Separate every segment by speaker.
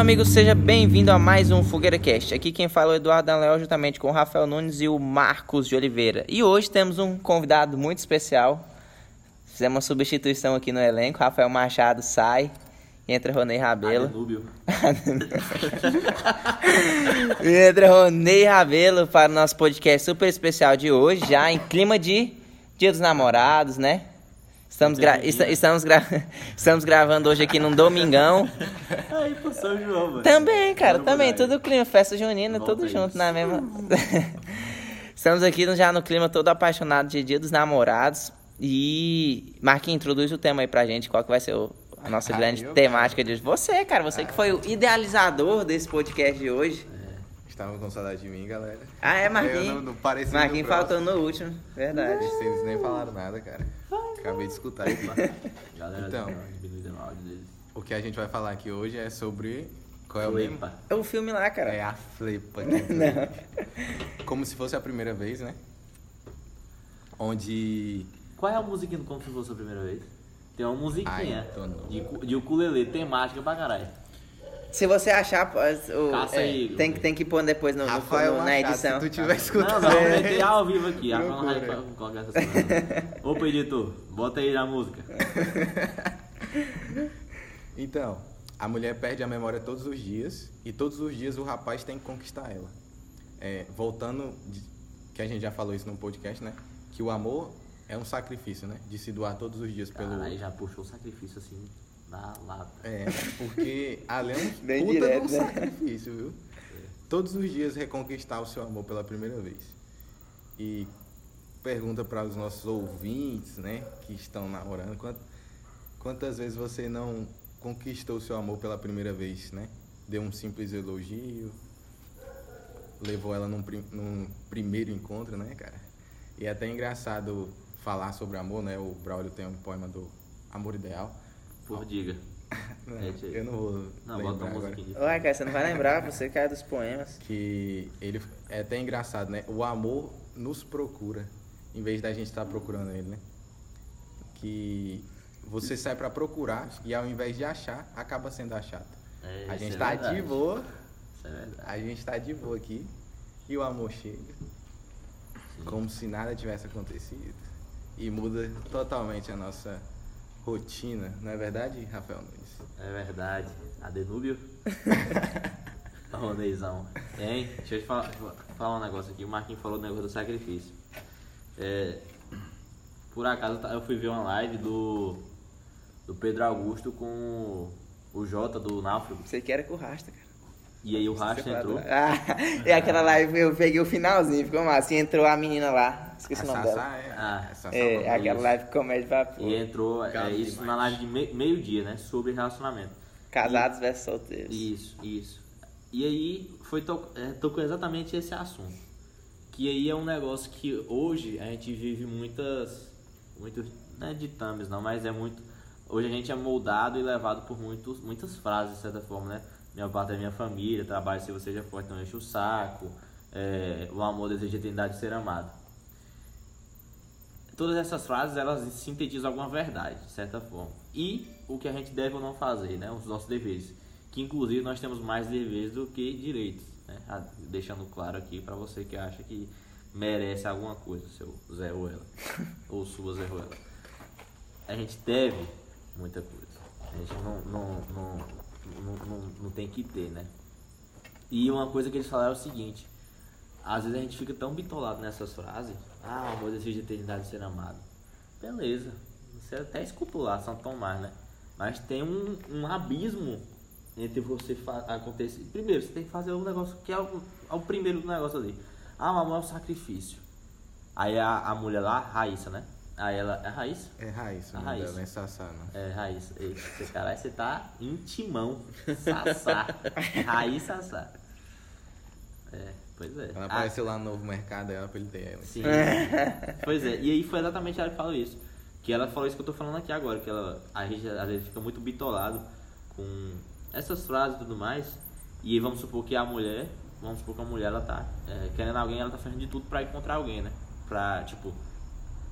Speaker 1: Amigo, seja bem-vindo a mais um Fogueira Cast. Aqui quem fala é o Eduardo Leão, juntamente com o Rafael Nunes e o Marcos de Oliveira. E hoje temos um convidado muito especial. Fizemos uma substituição aqui no elenco. Rafael Machado sai, entra Ronei Rabelo.
Speaker 2: Adenúbio.
Speaker 1: Entra Ronei Rabelo para o nosso podcast super especial de hoje, já em clima de Dia dos Namorados, né? Estamos, gra- esta- estamos, gra- estamos gravando hoje aqui num domingão.
Speaker 2: Aí, pô, São João, mano.
Speaker 1: Também, cara,
Speaker 2: Vamos
Speaker 1: também, tudo clima, festa junina,
Speaker 2: Volta
Speaker 1: tudo
Speaker 2: isso.
Speaker 1: junto na mesma. Estamos aqui já no clima todo apaixonado de Dia dos Namorados. E Marquinhos, introduz o tema aí pra gente, qual que vai ser o- a nossa
Speaker 3: Ah,
Speaker 1: grande
Speaker 3: eu,
Speaker 1: temática de hoje. Você, cara, você que foi o idealizador desse podcast de hoje.
Speaker 3: Estavam com saudade de mim, galera.
Speaker 1: Ah, é,
Speaker 3: Eu
Speaker 1: Marquinhos?
Speaker 3: não, não pareci
Speaker 1: Marquinhos faltou no último, verdade.
Speaker 3: Vocês nem falaram nada, cara. Acabei de escutar aqui.
Speaker 2: Galera,
Speaker 3: Então. O que a gente vai falar aqui hoje é sobre. Qual é o mesmo?
Speaker 2: Flipa.
Speaker 1: É o filme lá, cara.
Speaker 3: É a flipa. né? Como se fosse a primeira vez, né? Onde.
Speaker 2: Qual é a musiquinha do Como Se Fosse a Primeira Vez? Tem uma musiquinha
Speaker 3: Ai, não.
Speaker 2: de, de ukulele, temática pra caralho.
Speaker 1: Se você achar, o-
Speaker 2: Caça
Speaker 1: é,
Speaker 2: aí,
Speaker 1: tem, que- tem que pôr depois no, no-
Speaker 3: Rafael
Speaker 1: no- na edição.
Speaker 3: se tu tiver
Speaker 2: Não,
Speaker 3: escutando.
Speaker 2: não, vamos meter ao vivo aqui. A não vai
Speaker 3: Procura.
Speaker 2: colocar essa semana. Opa, editor, bota aí na música.
Speaker 3: Então, a mulher perde a memória todos os dias e todos os dias o rapaz tem que conquistar ela. É, voltando, de- que a gente já falou isso no podcast, né? Que o amor é um sacrifício, né? De se doar todos os dias pelo
Speaker 2: Caralho, já puxou o sacrifício assim na lata.
Speaker 3: É, porque ali é um
Speaker 1: Bem
Speaker 3: puta de
Speaker 1: direto,
Speaker 3: um
Speaker 1: né?
Speaker 3: sacrifício, viu? Todos os dias reconquistar o seu amor pela primeira vez. E pergunta para os nossos ouvintes, né, que estão namorando, quant- quantas vezes você não conquistou o seu amor pela primeira vez, né? Deu um simples elogio, levou ela num, prim- num primeiro encontro, né, cara? E é até engraçado falar sobre amor, né? O Braulio tem um poema do Amor Ideal.
Speaker 2: Por diga.
Speaker 3: Não,
Speaker 2: É,
Speaker 3: eu não vou
Speaker 2: Não, bota uma musiquinha. de
Speaker 1: Ué, cara, você não vai lembrar, você cai dos poemas.
Speaker 3: Que ele é até engraçado, né? O amor nos procura, em vez da gente estar procurando ele, né? Que você sai pra procurar e ao invés de achar, acaba sendo achado.
Speaker 2: É,
Speaker 3: a gente
Speaker 2: é
Speaker 3: tá
Speaker 2: verdade.
Speaker 3: de boa,
Speaker 2: Isso é verdade.
Speaker 3: a gente tá de boa aqui e o amor chega, como se nada tivesse acontecido e muda totalmente a nossa rotina, não é verdade, Rafael Nunes?
Speaker 2: É verdade. Adenúbio. Roneizão. Hein? Deixa eu te falar, falar um negócio aqui. O Marquinhos falou do negócio do sacrifício. É, por acaso eu fui ver uma live do, do Pedro Augusto com o Jota do Náufrago.
Speaker 1: Você que era com o Rasta, cara.
Speaker 2: E aí o Rasta entrou.
Speaker 1: Ah, e aquela live eu peguei o finalzinho, ficou massa. E entrou a menina lá, esqueci
Speaker 3: a
Speaker 1: o nome
Speaker 3: Sassá
Speaker 1: dela.
Speaker 3: é,
Speaker 2: Ah,
Speaker 3: é Sassá
Speaker 1: É, aquela
Speaker 2: isso.
Speaker 1: live comédia pra pôr.
Speaker 2: E entrou é, isso
Speaker 3: demais.
Speaker 2: na live de me- meio-dia, né? Sobre relacionamento.
Speaker 1: Casados versus solteiros.
Speaker 2: Isso, isso. E aí foi to é, tocou exatamente esse assunto. Que aí é um negócio que hoje a gente vive muitas. Muitos. Não é ditames não, mas é muito. Hoje a gente é moldado e levado por muitos, muitas frases, de certa forma, né? Minha parte é minha família, trabalho se você seja forte, não enche o saco. é, o amor deseja a eternidade de ser amado. Todas essas frases, elas sintetizam alguma verdade, de certa forma. E o que a gente deve ou não fazer, né? Os nossos deveres. Que inclusive nós temos mais deveres do que direitos. Né? Ah, Deixando claro aqui para você que acha que merece alguma coisa, seu Zé Ruela. ou sua Zé Ruela. A gente deve muita coisa. A gente não, não, não, não, não, tem que ter, né? E uma coisa que eles falaram é o seguinte. Às vezes a gente fica tão bitolado nessas frases. Ah, o amor deseja de eternidade de ser amado. Beleza. Você até escutou lá, São Tomás, né? Mas tem um, um abismo entre você acontecer. Primeiro, você tem que fazer o negócio que é o, é o primeiro negócio ali. Ah, o amor é um sacrifício. Aí a, a mulher lá, Raíssa, né? Aí ela. É Raíssa?
Speaker 3: É Raíssa,
Speaker 2: A Raíssa.
Speaker 3: dela, é Sassá, não.
Speaker 2: É, Raíssa. Esse caralho, você tá intimão. Sassá. Raíssa Sassá. É, pois é.
Speaker 3: Ela
Speaker 2: Ah,
Speaker 3: apareceu lá no novo mercado, eu apelidei ela.
Speaker 2: Sim. pois é, e aí foi exatamente ela que falou isso. Que ela falou isso que eu tô falando aqui agora, que ela, a gente às vezes fica muito bitolado com essas frases e tudo mais. E aí vamos supor que a mulher, vamos supor que a mulher ela tá é, querendo alguém, ela tá fazendo de tudo pra encontrar alguém, né? Pra, tipo,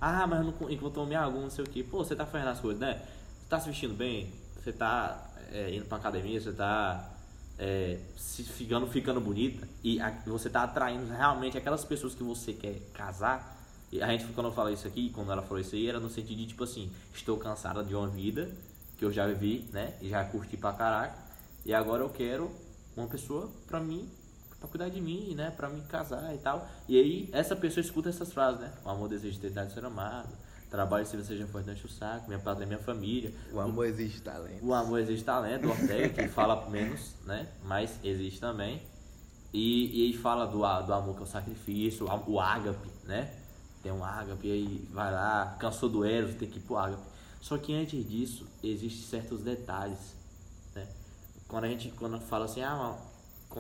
Speaker 2: ah, mas não con- encontrou minha algum, não sei o que. Pô, você tá fazendo as coisas, né? Você tá se vestindo bem? Você tá é, indo pra academia? Você tá é, se ficando, ficando bonita e a, você tá atraindo realmente aquelas pessoas que você quer casar. E a gente, quando eu falei isso aqui, quando ela falou isso aí, era no sentido de tipo assim: estou cansada de uma vida que eu já vivi, né? E já curti pra caraca. E agora eu quero uma pessoa pra mim, pra cuidar de mim, né? Pra me casar e tal. E aí essa pessoa escuta essas frases, né? O amor deseja ter idade de ser amado. Trabalho se seja importante o saco, minha pátria é minha família.
Speaker 3: O amor exige talento.
Speaker 2: O amor existe talento, o Ortega, que fala menos, né? Mas existe também. E, e aí fala do, do amor que é o sacrifício, o ágape, né? Tem um ágape, aí vai lá, cansou do Eros, tem que ir pro ágape. Só que antes disso, existem certos detalhes, né? Quando a gente quando fala assim, ah,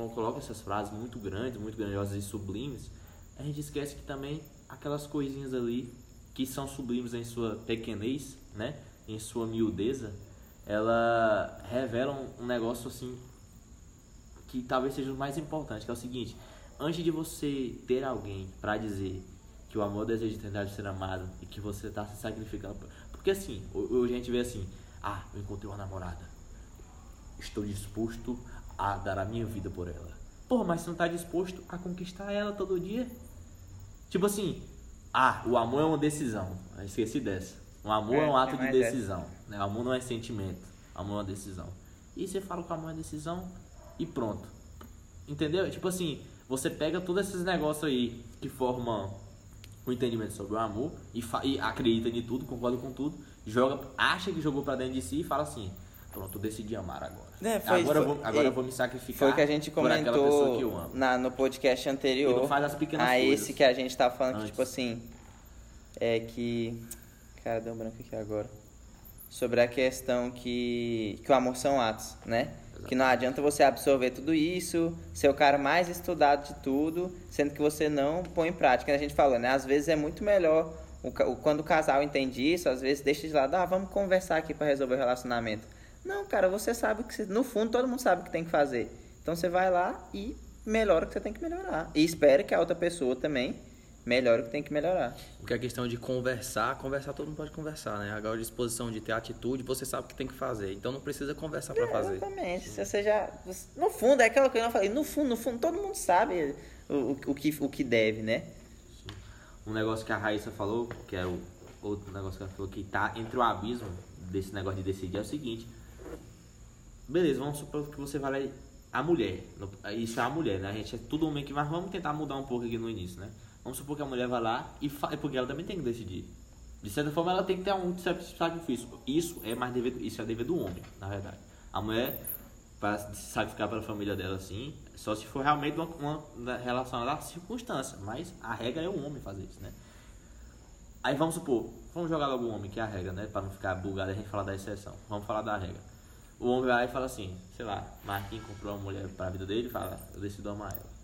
Speaker 2: coloca essas frases muito grandes, muito grandiosas e sublimes, a gente esquece que também aquelas coisinhas ali que são sublimes em sua pequenez, né? Em sua miudeza, ela revelam um negócio assim que talvez seja o mais importante, que é o seguinte: antes de você ter alguém para dizer que o amor deseja tentar de ser amado e que você está se sacrificando, porque assim, hoje a gente vê assim: ah, eu encontrei uma namorada, estou disposto a dar a minha vida por ela. Porra, mas você não está disposto a conquistar ela todo dia? Tipo assim, ah, o amor é uma decisão. Eu esqueci dessa. O amor é, é um ato de decisão. Né? O amor não é sentimento. O amor é uma decisão. E você fala que o amor é decisão e pronto. Entendeu? Tipo assim, você pega todos esses negócios aí que formam o entendimento sobre o amor e, e acredita em tudo, concorda com tudo, joga, acha que jogou para dentro de si e fala assim: Pronto, eu decidi amar agora. É, foi, agora, foi, eu vou, agora eu vou me sacrificar.
Speaker 1: Foi o que a gente comentou na, no podcast anterior. E
Speaker 2: não faz as pequenas
Speaker 1: a
Speaker 2: coisas.
Speaker 1: esse que a gente tá falando, que, tipo assim. É que. Cara, deu um branco aqui agora. Sobre a questão que, que o amor são atos, né? Que não adianta você absorver tudo isso, ser o cara mais estudado de tudo, sendo que você não põe em prática. A gente falou, né? Às vezes é muito melhor o, quando o casal entende isso, às vezes deixa de lado, ah, vamos conversar aqui para resolver o relacionamento. Não, cara, você sabe que, no fundo, todo mundo sabe o que tem que fazer. Então você vai lá e melhora o que você tem que melhorar. E espere que a outra pessoa também melhore o que tem que melhorar.
Speaker 4: Porque a questão de conversar, conversar todo mundo pode conversar, né? Agora a disposição de ter atitude, você sabe o que tem que fazer. Então não precisa conversar para fazer.
Speaker 1: Exatamente. Se você já, no fundo, é aquela coisa que eu falei, no fundo, no fundo, todo mundo sabe o, o, o, que, o que deve, né?
Speaker 2: Um negócio que a Raíssa falou, que é o outro negócio que ela falou, que tá entre o abismo desse negócio de decidir é o seguinte Beleza, vamos supor que você vai a mulher. Isso é a mulher, né? A gente é tudo homem aqui, mas vamos tentar mudar um pouco aqui no início, né? Vamos supor que a mulher vai lá e faz, porque ela também tem que decidir. De certa forma, ela tem que ter um sacrifício. Isso é mais dever, isso é dever do homem, na verdade. A mulher, para se sacrificar pela família dela assim, só se for realmente uma, uma relação à circunstância. Mas a regra é o homem fazer isso, né? Aí vamos supor, vamos jogar logo o homem, que é a regra, né? Para não ficar bugado a gente falar da exceção. Vamos falar da regra o homem vai e fala assim, sei lá, Marquinhos comprou uma mulher para a vida dele fala, eu decido amar ela.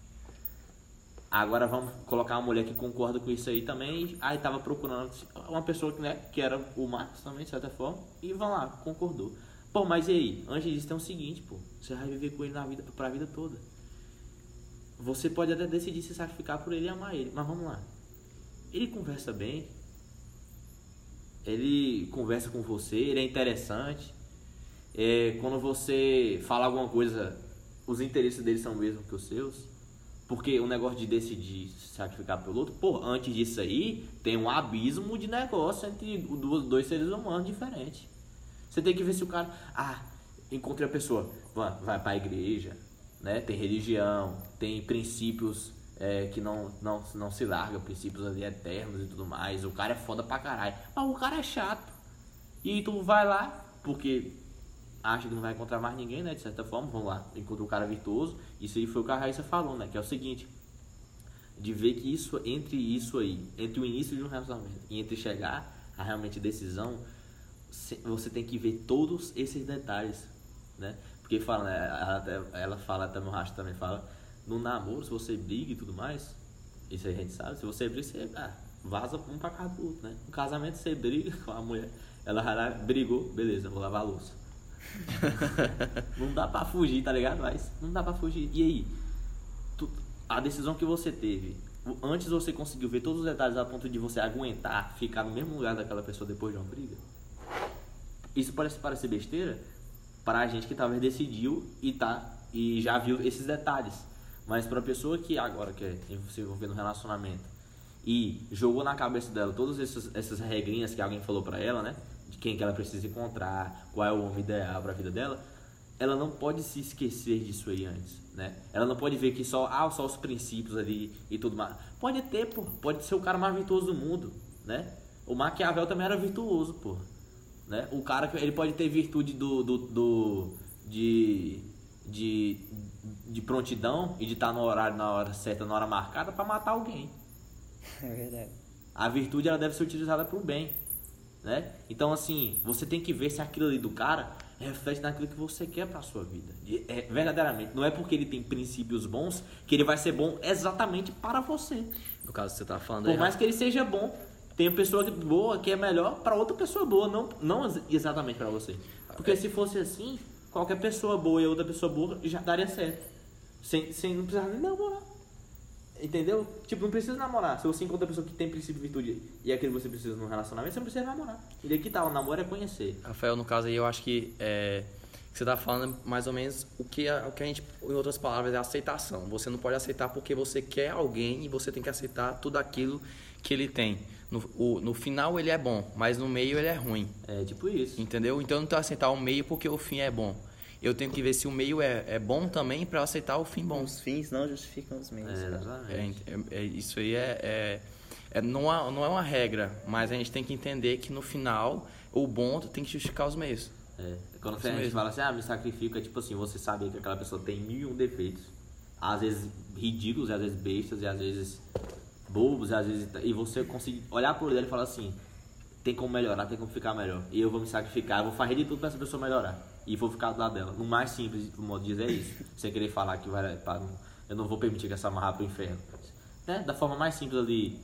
Speaker 2: Agora vamos colocar uma mulher que concorda com isso aí também. Aí tava procurando uma pessoa que, né, que era o Marcos também, de certa forma, e vão lá, concordou. Pô, mas e aí? Antes disso tem o seguinte, pô, você vai viver com ele na vida, pra vida toda. Você pode até decidir se sacrificar por ele e amar ele, mas vamos lá. Ele conversa bem, ele conversa com você, ele é interessante, é, quando você fala alguma coisa, os interesses deles são mesmo que os seus. Porque o negócio de decidir sacrificar pelo outro, pô, antes disso aí, tem um abismo de negócio entre dois seres humanos diferentes. Você tem que ver se o cara. Ah, encontrei a pessoa, vai, vai pra igreja, né? Tem religião, tem princípios é, que não, não, não se larga, princípios ali eternos e tudo mais. O cara é foda pra caralho. Mas o cara é chato. E tu vai lá, porque acha que não vai encontrar mais ninguém, né? De certa forma, vamos lá, encontra um cara virtuoso. Isso aí foi o que a Raíssa falou, né? Que é o seguinte, de ver que isso, entre isso aí, entre o início de um relacionamento e entre chegar a realmente decisão, você tem que ver todos esses detalhes, né? Porque fala, né? Ela, ela fala, até no rastro também fala, no namoro, se você briga e tudo mais, isso aí a gente sabe, se você briga, você ah, vaza um pra casa do outro, né? No casamento você briga com a mulher, ela brigou, beleza, vou lavar a louça não dá pra fugir, tá ligado? Mas não dá pra fugir. E aí? Tu, a decisão que você teve, antes você conseguiu ver todos os detalhes a ponto de você aguentar ficar no mesmo lugar daquela pessoa depois de uma briga? Isso parece parecer besteira para a gente que talvez decidiu e tá e já viu esses detalhes. Mas pra pessoa que agora quer se envolver no relacionamento e jogou na cabeça dela todas essas, essas regrinhas que alguém falou pra ela, né? De quem que ela precisa encontrar, qual é o homem ideal pra vida dela, ela não pode se esquecer disso aí antes, né? Ela não pode ver que só, ah, só os princípios ali e tudo mais. Pode ter, pô, pode ser o cara mais virtuoso do mundo, né? O Maquiavel também era virtuoso, pô. Né? O cara que ele pode ter virtude do, do, do de, de, de prontidão e de estar no horário na hora certa, na hora marcada pra matar alguém.
Speaker 1: É verdade.
Speaker 2: A virtude ela deve ser utilizada para o bem, né? Então assim, você tem que ver se aquilo ali do cara reflete naquilo que você quer para sua vida. É, verdadeiramente, não é porque ele tem princípios bons que ele vai ser bom exatamente para você.
Speaker 4: No caso que você tá falando
Speaker 2: Por
Speaker 4: aí,
Speaker 2: mais que ele seja bom, tem pessoa boa que é melhor para outra pessoa boa, não, não ex- exatamente para você. Porque se fosse assim, qualquer pessoa boa e outra pessoa boa já daria certo. Sem, sem não precisar nem namorar. Entendeu? Tipo, não precisa namorar. Se você encontra uma pessoa que tem princípio e virtude e é aquilo que você precisa num relacionamento, você não precisa namorar. E daí que tá, o namoro é conhecer.
Speaker 4: Rafael, no caso aí, eu acho que é, você tá falando mais ou menos o que, a, o que a gente, em outras palavras, é aceitação. Você não pode aceitar porque você quer alguém e você tem que aceitar tudo aquilo que ele tem. No, o- no final ele é bom, mas no meio ele é ruim.
Speaker 2: É tipo isso.
Speaker 4: Entendeu? Então eu não tenho que aceitar o meio porque o fim é bom. Eu tenho que ver se o meio é, é bom também para aceitar o fim bom.
Speaker 1: Os fins não justificam os meios.
Speaker 2: É.
Speaker 4: É, é- é- isso aí é, é- é- não, é, não é uma regra, mas a gente tem que entender que no final o bom tem que justificar os meios.
Speaker 2: É, quando
Speaker 4: Isso
Speaker 2: a gente fala assim, ah, me sacrifica, é tipo assim, você sabe que aquela pessoa tem mil e um defeitos. Às vezes ridículos, às vezes bestas, e às vezes bobos, e às vezes. E você conseguir olhar por ele e falar assim, tem como melhorar, tem como ficar melhor. E eu vou me sacrificar, eu vou fazer de tudo pra essa pessoa melhorar. E vou ficar do lado dela. No mais simples do modo de dizer é isso. Sem querer falar que vai. eu não vou permitir que essa amarrar pro inferno. Né? Da forma mais simples ali,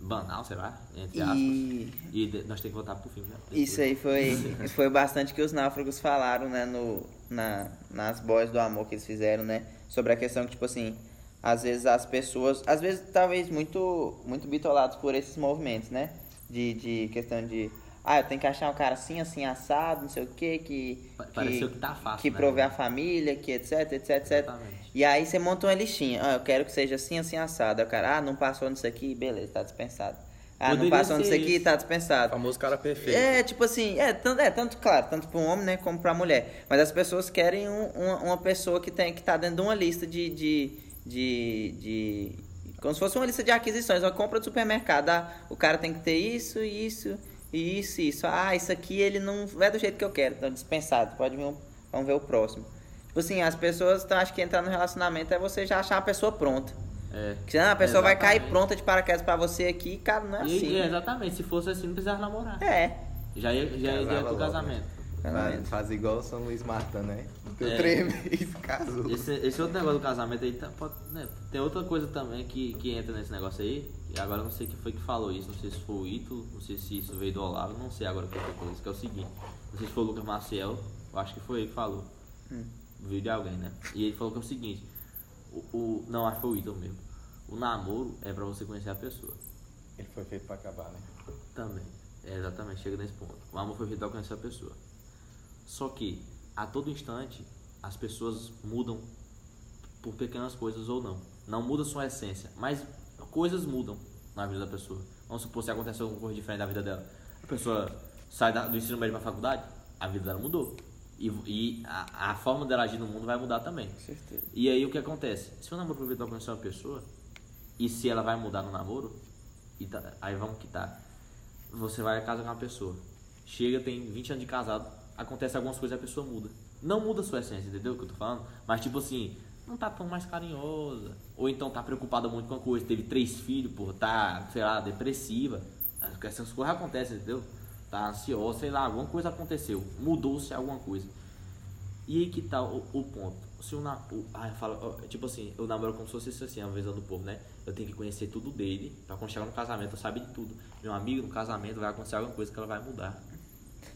Speaker 2: banal, sei lá, entre aspas.
Speaker 1: E
Speaker 2: E nós temos que voltar pro filme, né?
Speaker 1: isso aí foi, foi bastante que os náufragos falaram, né, no, na, nas boys do amor que eles fizeram, né? Sobre a questão que, tipo assim, às vezes as pessoas, às vezes talvez muito, muito bitolados por esses movimentos, né? De, de questão de, ah, eu tenho que achar um cara assim, assim, assado, não sei o quê, que...
Speaker 2: Pa- pareceu que tá fácil,
Speaker 1: Que
Speaker 2: né?
Speaker 1: provê a família, que etc, etc, etc.
Speaker 2: Exatamente.
Speaker 1: E aí você monta uma listinha. Ah, eu quero que seja assim, assim, assado. Aí o cara, ah, não passou nisso aqui, beleza, tá dispensado. Ah, não
Speaker 2: Poderia
Speaker 1: passou
Speaker 2: ser
Speaker 1: nisso aqui,
Speaker 2: isso.
Speaker 1: tá
Speaker 4: O
Speaker 1: dispensado.
Speaker 4: famoso cara perfeito.
Speaker 1: É, tipo assim, é tanto, é, tanto claro, tanto para um homem, né, como pra mulher. Mas as pessoas querem um- uma, uma pessoa que tem que tá dentro de uma lista de, de, de, de- como se fosse uma lista de aquisições, uma compra de supermercado. Ah, o cara tem que ter isso, isso, e isso, isso. Ah, isso aqui ele não é do jeito que eu quero, então dispensado. Pode vir, um- vamos ver o próximo. Tipo assim, as pessoas então, acho que entrar no relacionamento é você já achar a pessoa pronta.
Speaker 2: É.
Speaker 1: Que ah, a pessoa vai cair
Speaker 2: Exatamente.
Speaker 1: pronta de paraquedas pra você aqui, cara, não é
Speaker 2: E-
Speaker 1: assim.
Speaker 2: e exatamente, se fosse assim, não precisava namorar.
Speaker 1: É.
Speaker 2: Já ia, já ia pro
Speaker 3: logo,
Speaker 2: casamento.
Speaker 3: Faz, faz igual o São Luís Marta, né? Deu
Speaker 2: É.
Speaker 3: três meses, casou.
Speaker 2: Esse, esse outro negócio do casamento aí, tá- pode- né, tem outra coisa também que, que entra nesse negócio aí. E agora eu não sei quem foi que falou isso, não sei se foi o Ítalo, não sei se isso veio do Olavo, não sei agora quem foi que falou isso, que é o seguinte. Não sei se foi o Lucas Maciel, eu acho que foi ele que falou. Viu de alguém, né? E ele falou que é o seguinte, o, o- não, acho que foi o Ítalo mesmo. O namoro é pra você conhecer a pessoa.
Speaker 3: Ele foi feito pra acabar, né?
Speaker 2: Também. É, exatamente, chega nesse ponto. O amor foi feito pra conhecer a pessoa. Só que, a todo instante, as pessoas mudam por pequenas coisas ou não. Não muda sua essência, mas coisas mudam na vida da pessoa. Vamos supor se aconteceu alguma coisa diferente da vida dela. A pessoa sai da- do ensino médio pra faculdade, a vida dela mudou. E, e a, a forma dela agir no mundo vai mudar também.
Speaker 1: Com certeza.
Speaker 2: E aí o que acontece? Se o namoro pra conhecer uma pessoa, e se ela vai mudar no namoro, e tá- aí vamos que tá. Você vai casar com uma pessoa. Chega, tem 20 anos de casado, acontece algumas coisas e a pessoa muda. Não muda a sua essência, entendeu o que eu tô falando? Mas tipo assim, não tá tão mais carinhosa. Ou então tá preocupada muito com a coisa, teve três filhos, porra, tá, sei lá, depressiva. Essas coisas acontecem, entendeu? Tá ansiosa, sei lá, alguma coisa aconteceu. Mudou-se alguma coisa. E aí que tá o, o ponto. Se o, o ah, tipo assim, eu namoro como se fosse assim, a visão do povo, né? Eu tenho que conhecer tudo dele, pra quando chegar no casamento eu saber de tudo. Meu amigo, no casamento vai acontecer alguma coisa que ela vai mudar.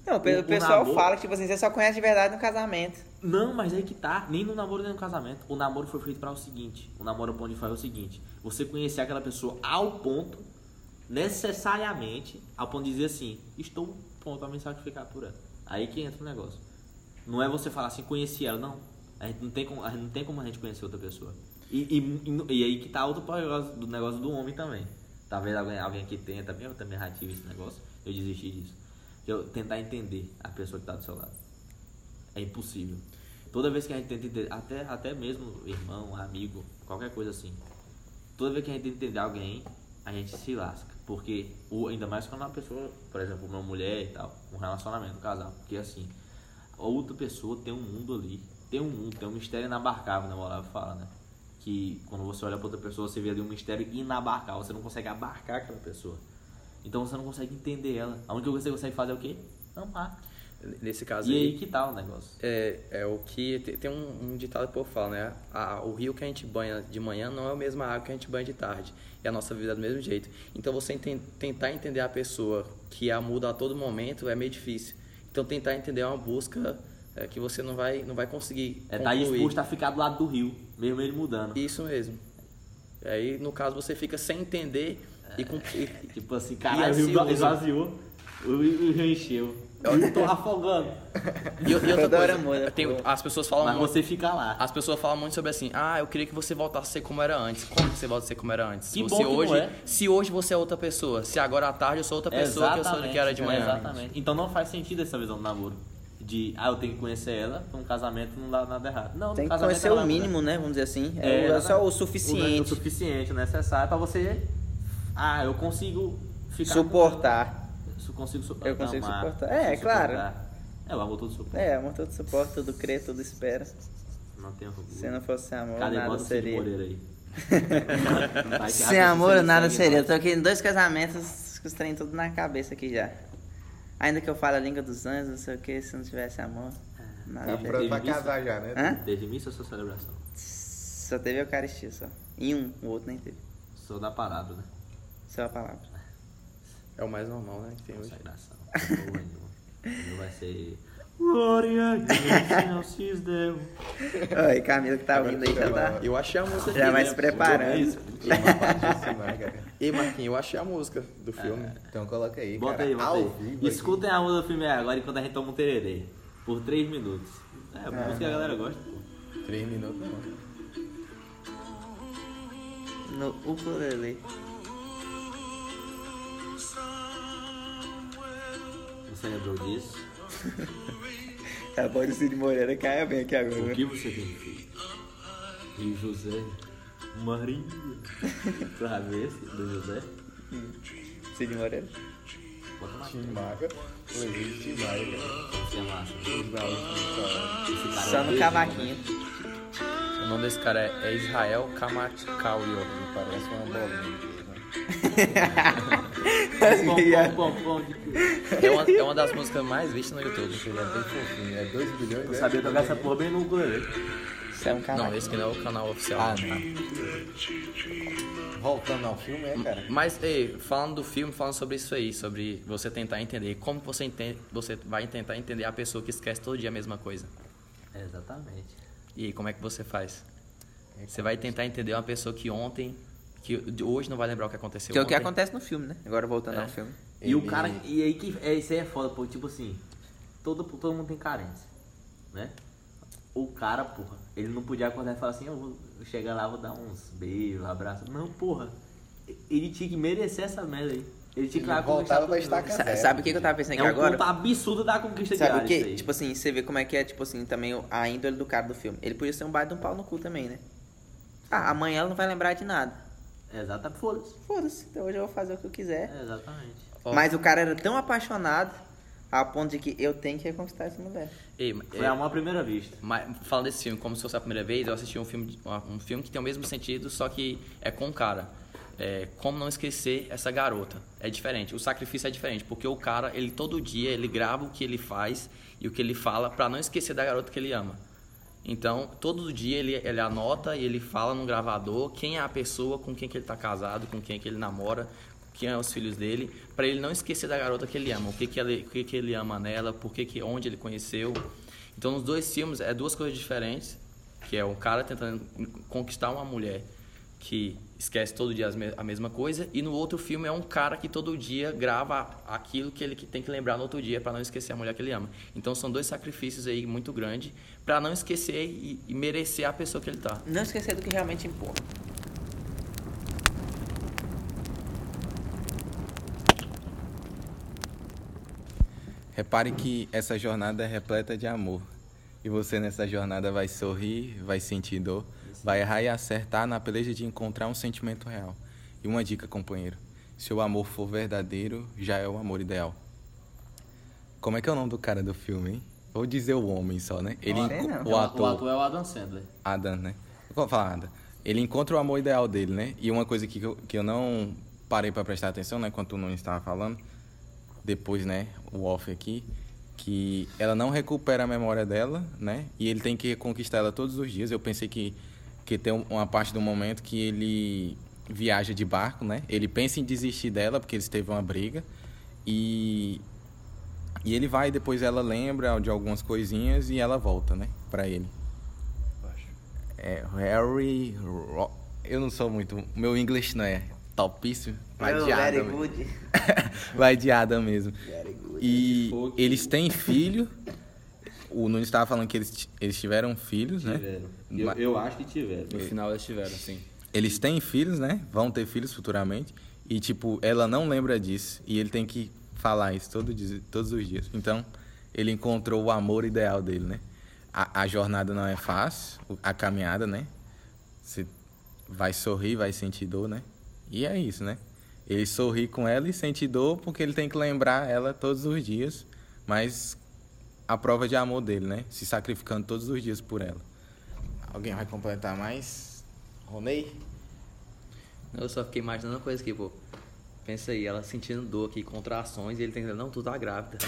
Speaker 1: Não, o,
Speaker 2: O-
Speaker 1: pessoal
Speaker 2: namoro-
Speaker 1: fala que tipo assim, você só conhece de verdade no casamento.
Speaker 2: Não, mas aí que tá, nem no namoro nem no casamento. O namoro foi feito para o seguinte: o namoro pode fazer o seguinte, você conhecer aquela pessoa ao ponto, necessariamente, ao ponto de dizer assim, estou pronto a me sacrificar por ela. Aí que entra o negócio. Não é você falar assim, conheci ela, não. A gente não tem como, a gente não tem como a gente conhecer outra pessoa. E, e, e, aí que tá outro negócio do negócio do homem também. Talvez alguém, alguém que tenta, eu também já tive esse negócio, eu desisti disso. Eu tentar entender a pessoa que tá do seu lado. É impossível. Toda vez que a gente tenta entender, até, até mesmo irmão, amigo, qualquer coisa assim. Toda vez que a gente tenta entender alguém, a gente se lasca. Porque, o, ainda mais quando uma pessoa, por exemplo, uma mulher e tal, um relacionamento, um casal. Porque assim, outra pessoa tem um mundo ali. Tem um mundo, tem um mistério inabarcável, né? O Olavo fala, né? Que quando você olha pra outra pessoa, você vê ali um mistério inabarcável. Você não consegue abarcar aquela pessoa. Então você não consegue entender ela. A única coisa que você consegue fazer é o quê? Amar.
Speaker 4: Nesse caso
Speaker 2: E
Speaker 4: aí,
Speaker 2: aí que tá o negócio.
Speaker 4: é, é o que tem, um, um ditado que o povo fala, né? A- o rio que a gente banha de manhã não é a mesma água que a gente banha de tarde. E a nossa vida é do mesmo jeito. Então você enten- tentar entender a pessoa que a muda a todo momento é meio difícil. Então tentar entender é uma busca é, que você não vai, não vai conseguir
Speaker 2: É tá
Speaker 4: concluir.
Speaker 2: disposto a ficar do lado do rio, mesmo ele mudando.
Speaker 4: Isso mesmo. Aí no caso você fica sem entender e, com, e,
Speaker 2: Tipo assim,
Speaker 4: E
Speaker 2: caralho, o rio esvaziou, o rio o rio encheu. Eu tô afogando.
Speaker 4: e, e outra coisa, tem- as pessoas falam
Speaker 2: Mas
Speaker 4: muito,
Speaker 2: você fica lá.
Speaker 4: As pessoas falam muito sobre assim, ah, eu queria que você voltasse a ser como era antes. Como que você volta a ser como era antes?
Speaker 2: Que
Speaker 4: você
Speaker 2: bom que não
Speaker 4: hoje,
Speaker 2: é.
Speaker 4: se hoje você é outra pessoa, se agora à tarde eu sou outra pessoa que eu sou que era de manhã.
Speaker 2: Exatamente. Então não faz sentido essa visão do namoro. De, ah, eu tenho que conhecer ela, pra um casamento não dá nada errado. Não,
Speaker 1: Tem que
Speaker 2: casamento
Speaker 1: conhecer o mínimo, né? Vamos dizer assim. É,
Speaker 2: É,
Speaker 1: o- só o
Speaker 2: O, o
Speaker 1: suficiente.
Speaker 2: suficiente, o necessário pra você. Ah, eu consigo ficar.
Speaker 1: Suportar.
Speaker 2: Eu consigo suportar.
Speaker 1: Eu consigo
Speaker 2: amar,
Speaker 1: suportar.
Speaker 2: consigo
Speaker 1: É, claro.
Speaker 2: suportar. É, o amor todo suporta.
Speaker 1: É, amor todo suporte, tudo crê, tudo espera.
Speaker 2: Não tem orgulho.
Speaker 1: Se não fosse amor,
Speaker 2: Cadê?
Speaker 1: nada
Speaker 2: o
Speaker 1: seria.
Speaker 2: Aí.
Speaker 1: Sem amor, nada seria. Eu tô aqui em dois casamentos com os trem tudo na cabeça aqui já. Ainda que eu fale a língua dos anjos, não sei o que, se não tivesse amor, nada
Speaker 3: Tá
Speaker 2: Teve-
Speaker 1: teria.
Speaker 3: pronto pra casar já, né?
Speaker 1: Hã?
Speaker 2: Teve missa ou sua celebração?
Speaker 1: Só teve Eucaristia só. E um, o outro nem teve.
Speaker 2: Sou da parada, né?
Speaker 1: Só a palavra.
Speaker 4: É o mais normal, né? Que tem hoje.
Speaker 2: Consagração. Porra nenhuma. O meu vai ser. Glória a Deus, não se deu.
Speaker 1: Oi, Camila que tá ouvindo aí já tá.
Speaker 4: Eu achei a música
Speaker 1: Já vai se preparando.
Speaker 2: É isso.
Speaker 4: Ei, Marquinhos, eu achei a música do filme.
Speaker 3: Então coloca aí,
Speaker 2: Bota
Speaker 3: cara.
Speaker 2: aí, bota
Speaker 3: ao
Speaker 2: aí.
Speaker 3: vivo aqui.
Speaker 2: Escutem a música do filme agora enquanto a gente toma um tererê. Por 3 minutos. É, a música que a galera gosta, pô.
Speaker 3: Três minutos não.
Speaker 1: No ukulele.
Speaker 2: Você lembrou disso?
Speaker 1: A voz do Cid Moreira caiu bem aqui
Speaker 2: O
Speaker 1: agora.
Speaker 2: que você tem feito? E o José? Maria. Pra ver esse do José?
Speaker 1: Cid Moreira.
Speaker 2: Bota uma
Speaker 3: Tim Maia. O Henrique Tim Maia, cara.
Speaker 2: Você é massa.
Speaker 3: Salão.
Speaker 2: Esse cara
Speaker 1: Só
Speaker 2: é
Speaker 1: no cavaquinho.
Speaker 4: O nome desse cara é, é Israel Kamakauyo.
Speaker 3: Ele parece uma bolinha.
Speaker 4: É uma, é uma das músicas mais vistas no YouTube.
Speaker 3: Ele é bem fofinho. É 2 bilhões,
Speaker 2: Eu
Speaker 3: né?
Speaker 2: sabia tocar essa porra bem no ukulele.
Speaker 1: Isso é um
Speaker 4: Não,
Speaker 1: cavaquinho.
Speaker 4: esse aqui não é o canal oficial.
Speaker 3: Ah, não. Voltando ao filme, é, cara?
Speaker 4: Mas, ei, falando do filme, falando sobre isso aí, sobre você tentar entender, como você, entende, você vai tentar entender a pessoa que esquece todo dia a mesma coisa.
Speaker 2: Exatamente.
Speaker 4: E aí, como é que você faz? Você vai tentar entender uma pessoa que ontem, que hoje não vai lembrar o que aconteceu
Speaker 1: Que é o que acontece no filme, né? Agora voltando
Speaker 4: É.
Speaker 1: ao filme.
Speaker 2: E o cara. E aí que. É, isso aí é foda, pô. Tipo assim. Todo, todo mundo tem carência. Né? O cara, porra, ele não podia acordar e falar assim, eu vou chegar lá, vou dar uns beijos, abraços. Não, porra. Ele tinha que merecer essa merda aí. Ele tinha que ir lá
Speaker 3: voltava pra estaca
Speaker 1: Sabe o que, que eu tava pensando
Speaker 2: É
Speaker 1: aqui
Speaker 2: um
Speaker 1: agora?
Speaker 2: ponto absurdo da conquista
Speaker 1: Sabe
Speaker 2: diária.
Speaker 1: o que? Tipo assim, você vê como é que é, tipo assim, também o- a índole do cara do filme. Ele podia ser um baita de um pau no cu também, né? Ah, amanhã ela não vai lembrar de nada.
Speaker 2: Exatamente. Foda-se.
Speaker 1: Foda-se, então hoje eu vou fazer o que eu quiser.
Speaker 2: É, exatamente.
Speaker 1: Mas o cara era tão apaixonado a ponto de que eu tenho que reconquistar essa mulher.
Speaker 4: Ei,
Speaker 2: Foi
Speaker 4: é,
Speaker 2: a uma primeira vista.
Speaker 4: mas, falando desse filme, como se fosse a primeira vez, eu assisti um filme, de- um filme que tem o mesmo sentido, só que é com o cara. É, como não esquecer essa garota. É diferente. O sacrifício é diferente, porque o cara, ele todo dia, ele grava o que ele faz e o que ele fala pra não esquecer da garota que ele ama. Então, todo dia ele, ele anota e ele fala no gravador quem é a pessoa com quem que ele tá casado, com quem que ele namora, quem é os filhos dele, pra ele não esquecer da garota que ele ama, o que que ele, o que que ele ama nela, por que que onde ele conheceu. Então, nos dois filmes é duas coisas diferentes, que é um cara tentando conquistar uma mulher que esquece todo dia a mesma coisa. E no outro filme é um cara que todo dia grava aquilo que ele que tem que lembrar no outro dia para não esquecer a mulher que ele ama. Então são dois sacrifícios aí muito grandes para não esquecer e, e merecer a pessoa que ele tá.
Speaker 1: Não esquecer do que realmente importa.
Speaker 3: Repare que essa jornada é repleta de amor. E você nessa jornada vai sorrir, vai sentir dor, vai errar e acertar na peleja de encontrar um sentimento real. E uma dica, companheiro: se o amor for verdadeiro, já é o amor ideal. Como é que é o nome do cara do filme, hein? Vou dizer o homem só, né? Ele, enco- o ator.
Speaker 2: O ator é o Adam Sandler.
Speaker 3: Adam, né? Eu vou falar Adam. Ele encontra o amor ideal dele, né? E uma coisa que eu, que eu não parei pra prestar atenção, né? Quando tu não estava falando, depois, né? O off aqui, que ela não recupera a memória dela, né? E ele tem que reconquistar ela todos os dias. Eu pensei que, que tem um- uma parte do momento que ele viaja de barco, né? Ele pensa em desistir dela porque eles teve uma briga. E e ele vai, depois ela lembra de algumas coisinhas e ela volta, né? Pra ele. É Harry. Ro- Eu não sou muito. Meu inglês não é topíssimo. Vai de Adam.
Speaker 1: good.
Speaker 3: Vai de Adam mesmo.
Speaker 1: Very good.
Speaker 3: E eles têm filho. O Nunes estava falando que eles, eles tiveram filhos, né?
Speaker 2: Tiveram. Eu, eu acho que tiveram.
Speaker 4: No final eles tiveram, assim.
Speaker 3: Eles têm filhos, né? Vão ter filhos futuramente. E, tipo, ela não lembra disso. E ele tem que falar isso todo dia, todos os dias. Então, ele encontrou o amor ideal dele, né? A, a jornada não é fácil, a caminhada, né? Você vai sorrir, vai sentir dor, né? E é isso, né? Ele sorri com ela e sente dor porque ele tem que lembrar ela todos os dias. Mas a prova de amor dele, né? Se sacrificando todos os dias por ela. Alguém vai completar mais? Ronei?
Speaker 4: Eu só fiquei imaginando uma coisa aqui, pô. Pensa aí, ela sentindo dor aqui, contrações, e ele tem que dizer, não, tu tá grávida.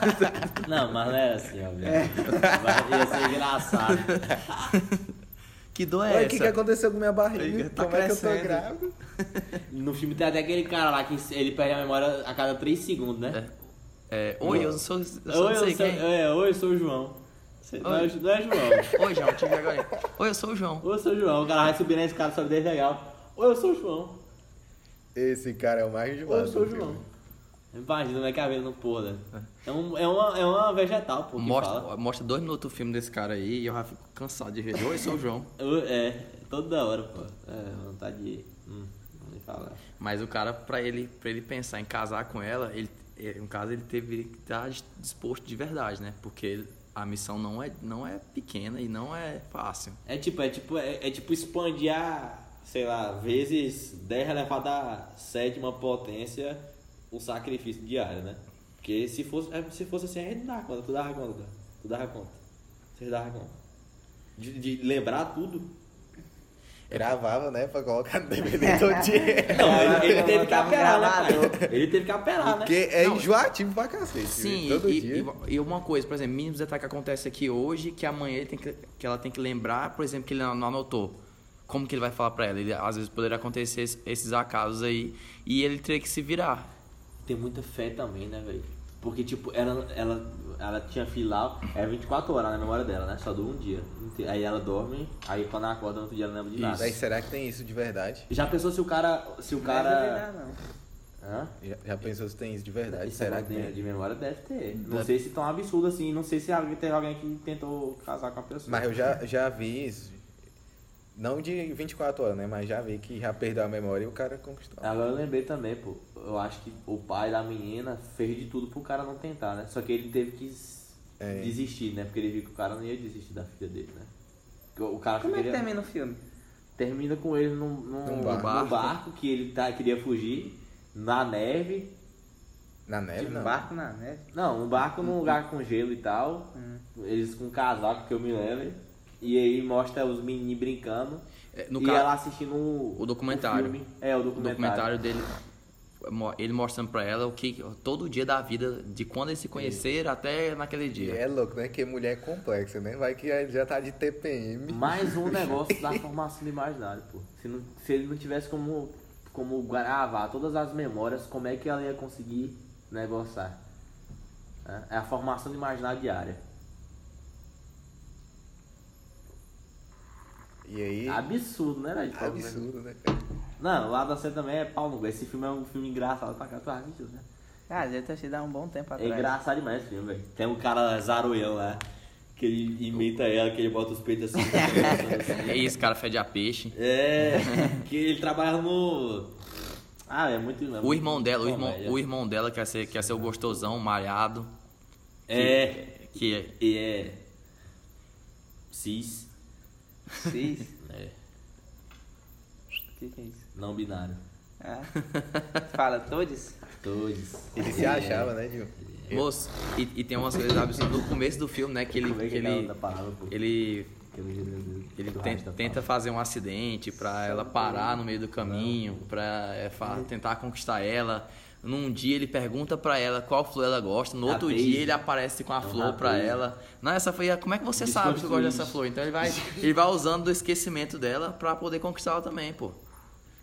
Speaker 2: Não, mas não era assim, ó. velho. Mas Ia ser engraçado.
Speaker 4: Que dor é
Speaker 3: Oi, o
Speaker 4: essa?
Speaker 3: que, que aconteceu com minha barriga?
Speaker 4: Tá
Speaker 3: Como é que eu tô
Speaker 4: crescendo.
Speaker 3: grávida?
Speaker 2: No filme tem até aquele cara lá que ele perde a memória a cada 3 segundos, né?
Speaker 4: É, oi, eu sou, eu sou
Speaker 2: Oi,
Speaker 4: não sei
Speaker 2: eu sou,
Speaker 4: quem.
Speaker 2: é, oi, eu sou o João. Você- Não, é,
Speaker 4: Oi.
Speaker 2: não é João.
Speaker 4: Oi, João, te vi agora. aí. Oi, eu sou o João.
Speaker 2: Oi, eu sou o João. O cara vai subir na escada, sobe desde legal. Oi, eu sou o João.
Speaker 3: Esse cara é o mais
Speaker 2: Oi,
Speaker 3: João.
Speaker 2: eu sou o João. Imagina como é que a vida não porra. É, um, é, uma, é uma vegetal, pô,
Speaker 4: Mostra,
Speaker 2: fala.
Speaker 4: mostra dois minutos o filme desse cara aí e eu já fico cansado de ver. Oi, eu sou o João.
Speaker 2: É, toda hora, pô. É, vontade de... Hum, não nem falar.
Speaker 4: Mas o cara, pra ele, pra ele pensar em casar com ela, ele, no caso, ele teve que estar disposto de verdade, né? Porque a missão não é, não é pequena e não é fácil.
Speaker 2: É tipo, é tipo, é, é tipo expandir a, sei lá, vezes 10 elevado a sétima potência o sacrifício diário, né? Porque se fosse, é, se fosse assim, a gente dava conta, tu dava conta, tu dava conta. Vocês davam conta. De, de lembrar tudo.
Speaker 3: Gravava, né? Pra colocar no DVD todo dia.
Speaker 2: Não, ele, ele teve que apelar, né, pai? Ele teve que apelar, né?
Speaker 3: Porque é
Speaker 4: Não,
Speaker 3: enjoativo pra cacete.
Speaker 4: Sim,
Speaker 3: Todo
Speaker 4: e,
Speaker 3: dia.
Speaker 4: e, e uma coisa, por exemplo, mínimos detalhes que acontece aqui hoje, que amanhã ele tem que, que ela tem que lembrar, por exemplo, que ele não não anotou. Como que ele vai falar pra ela? Ele, às vezes poderia acontecer es- esses acasos aí e ele teria que se virar.
Speaker 2: Tem muita fé também, né, velho? Porque, tipo, ela, ela, ela tinha filho lá, é 24 horas na memória dela, né? Só dura um dia. Aí ela dorme, aí quando ela acorda no outro dia ela lembra de nada.
Speaker 3: Aí será que tem isso de verdade?
Speaker 2: Já pensou se o cara. Se o
Speaker 1: Não
Speaker 2: cara.
Speaker 1: é não.
Speaker 2: Hã?
Speaker 3: Já, já pensou se tem isso de verdade?
Speaker 2: Isso
Speaker 3: será
Speaker 2: é
Speaker 3: que
Speaker 2: de,
Speaker 3: tem?
Speaker 2: de memória deve ter. Não sei se tão absurdo assim, não sei se teve alguém que tentou casar com a pessoa.
Speaker 3: Mas eu já, já vi isso. Não de 24 horas, né? Mas já vi que já perdeu a memória e o cara conquistou.
Speaker 2: Agora eu lembrei também, pô. Eu acho que o pai da menina fez de tudo pro cara não tentar, né? Só que ele teve que
Speaker 3: É.
Speaker 2: desistir, né? Porque ele viu que o cara não ia desistir da filha dele, né? O cara
Speaker 1: Como é que termina o filme?
Speaker 2: termina com ele num, num,
Speaker 3: Num
Speaker 2: num
Speaker 3: barco.
Speaker 2: barco. que ele tá, queria fugir, na neve.
Speaker 3: Na neve,
Speaker 1: Um
Speaker 3: não.
Speaker 1: barco na neve.
Speaker 2: Não, um barco num lugar com gelo e tal. Eles com um casaco que eu me lembro. E aí mostra os meninos brincando.
Speaker 4: É, no
Speaker 2: e
Speaker 4: ca-
Speaker 2: ela assistindo o,
Speaker 4: o documentário.
Speaker 2: filme. É, o
Speaker 4: O
Speaker 2: documentário.
Speaker 4: documentário dele, mo- ele mostrando pra ela o que todo dia da vida, de quando eles se conheceram até naquele
Speaker 3: E
Speaker 4: dia.
Speaker 3: é louco, né? Que mulher é complexa, né? Vai que ele já tá de TPM.
Speaker 2: Mais um negócio da formação do imaginário, pô. Se, não- se ele não tivesse como, como gravar todas as memórias, como é que ela ia conseguir negociar? É é a formação do imaginário diária.
Speaker 3: E aí.
Speaker 2: Absurdo, né, velho?
Speaker 3: Absurdo, né? cara?
Speaker 2: Não, o Adam Sandler também é pau no cu. Esse filme é um filme engraçado pra cá, tu acha, né?
Speaker 1: Ah, deve ter sido há um bom tempo
Speaker 2: É
Speaker 1: atrás.
Speaker 2: engraçado demais esse filme, velho. Tem um cara zaroião lá, que ele imita ela, que ele bota os peitos assim.
Speaker 4: É isso, cara, fede a peixe.
Speaker 2: é, que ele trabalha no... Ah, é muito... é
Speaker 4: O
Speaker 2: muito
Speaker 4: irmão dela, o irmão, o irmão dela quer ser, quer ser o gostosão, malhado.
Speaker 2: É,
Speaker 4: Que é.
Speaker 2: e é... Cis,
Speaker 1: Cis?
Speaker 2: é,
Speaker 1: O que, que é isso?
Speaker 2: não binário.
Speaker 1: Ah. Fala todos?
Speaker 2: Todos.
Speaker 3: Ele se achava, né, Gil?
Speaker 4: Moço, e, e tem umas coisas absurdas no começo do filme, né? Que ele.
Speaker 2: Como é
Speaker 4: Que
Speaker 2: que é
Speaker 4: ele,
Speaker 2: palavra,
Speaker 4: ele Ele tenta
Speaker 2: fala.
Speaker 4: fazer um acidente pra ela parar no meio do caminho, pra é, fa- tentar conquistar ela. Num dia ele pergunta pra ela qual flor ela gosta, no outro dia ele aparece com a
Speaker 2: É
Speaker 4: flor pra ela. Não, essa foi a, como é que você sabe que eu gosto dessa flor? Então ele vai, ele vai usando do esquecimento dela pra poder conquistar ela também, pô.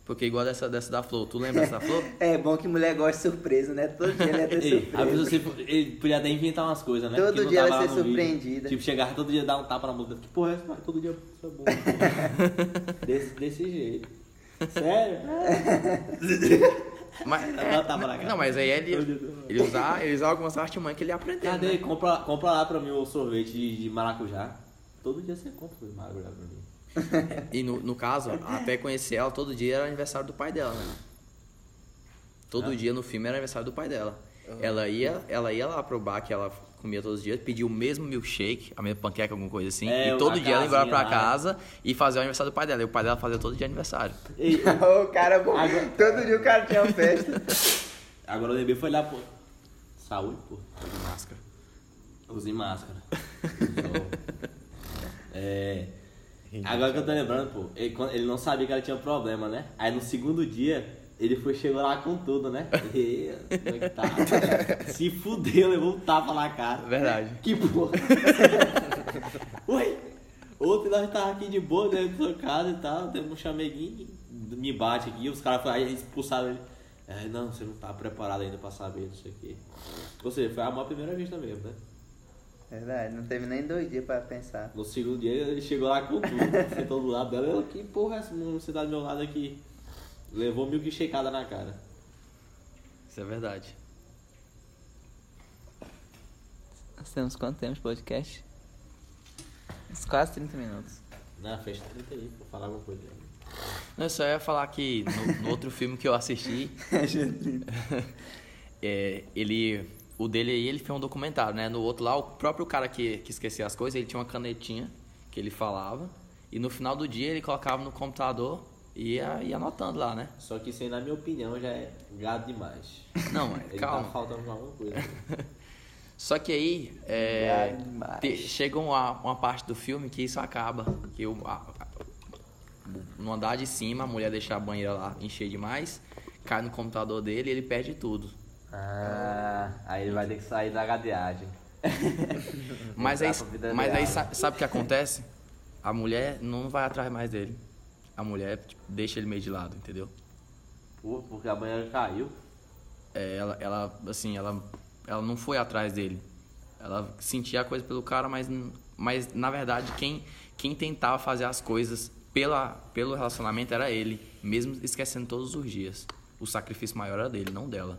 Speaker 4: Porque igual dessa, dessa da flor, tu lembra dessa flor?
Speaker 1: É bom que mulher gosta de surpresa, né? Todo dia ela ia ter
Speaker 2: Ei, a pessoa
Speaker 1: surpresa.
Speaker 2: sempre, ele podia até inventar umas coisas, né?
Speaker 1: Todo
Speaker 2: Porque
Speaker 1: dia ela
Speaker 2: lá
Speaker 1: ser
Speaker 2: no vídeo.
Speaker 1: surpreendida.
Speaker 2: Tipo, chegava todo dia dar um tapa na bunda. Que porra é essa? Todo dia é bom. desse, desse jeito. Sério?
Speaker 4: Mas, é,
Speaker 2: na
Speaker 4: não, mas aí ele, ele usar, ele usar algumas artimanhas que ele aprendeu.
Speaker 2: Cadê?
Speaker 4: Né?
Speaker 2: Compra, compra lá pra mim o sorvete de, de maracujá. Todo dia você compra o maracujá pra mim.
Speaker 4: E no, no caso, até conhecer ela, todo dia era aniversário do pai dela, né? Todo
Speaker 2: Ah.
Speaker 4: dia no filme era aniversário do pai dela. Ela ia, ela ia lá pro bar que ela comia todos os dias, pedia o mesmo milkshake, a mesma panqueca, alguma coisa assim.
Speaker 2: É,
Speaker 4: e todo dia ela ia embora pra
Speaker 2: lá.
Speaker 4: casa e fazia o aniversário do pai dela. E o pai dela fazia todo dia aniversário.
Speaker 2: Ei,
Speaker 1: o cara bom. Todo dia o cara tinha uma festa.
Speaker 2: agora o bebê foi lá, pô. Saúde, pô.
Speaker 4: De máscara.
Speaker 2: Use máscara. é. Agora que eu tô lembrando, pô, ele, ele não sabia que ela tinha problema, né? Aí no segundo dia, ele foi, chegou lá com tudo, né? E, como é que tá? Se fudeu, levou um tapa na cara.
Speaker 4: Verdade.
Speaker 2: Que porra. Oi. Ontem nós tava aqui de boa dentro da sua casa e tal, temos um chameguinho, me bate aqui, os caras foram aí expulsaram ele. É, não, você não tá preparado ainda pra saber, não sei o quê. Ou seja, foi a maior primeira vez também, né?
Speaker 1: Verdade, não teve nem dois dias pra pensar.
Speaker 2: No segundo dia ele chegou lá com tudo, sentou do lado dela, ela, que porra é essa? Você tá do meu lado aqui? Levou mil que checada na cara.
Speaker 4: Isso é verdade.
Speaker 1: Nós temos quanto tempo de podcast? Uns quase 30 minutos.
Speaker 2: Não, fecha 30 aí, vou falar alguma coisa.
Speaker 4: Não, eu só ia falar que no, no outro filme que eu assisti, é, ele. O dele aí, ele fez um documentário, né? No outro lá, o próprio cara que, que esquecia as coisas, ele tinha uma canetinha que ele falava. E no final do dia ele colocava no computador e ia, ia anotando lá, né?
Speaker 2: Só que isso aí, na minha opinião, já é gado demais.
Speaker 4: Não, é,
Speaker 2: Ele
Speaker 4: calma.
Speaker 2: tá faltando alguma coisa.
Speaker 4: Só que aí é,
Speaker 1: Gado demais.
Speaker 4: te- chega uma, uma parte do filme que isso acaba. Que o, a- a- no andar de cima, a mulher deixa a banheira lá encher demais, cai no computador dele e ele perde tudo.
Speaker 2: Ah, aí ele vai ter que sair da gadeagem.
Speaker 4: Mas aí, mas aí sabe, sabe o que acontece? A mulher não vai atrás mais dele. A mulher tipo, deixa ele meio de lado, entendeu?
Speaker 2: Pô, porque a banheira caiu.
Speaker 4: É, ela, ela, assim, ela, ela não foi atrás dele. Ela sentia a coisa pelo cara, mas, mas na verdade quem, quem tentava fazer as coisas pela, pelo relacionamento era ele, mesmo esquecendo todos os dias. O sacrifício maior era dele, não dela.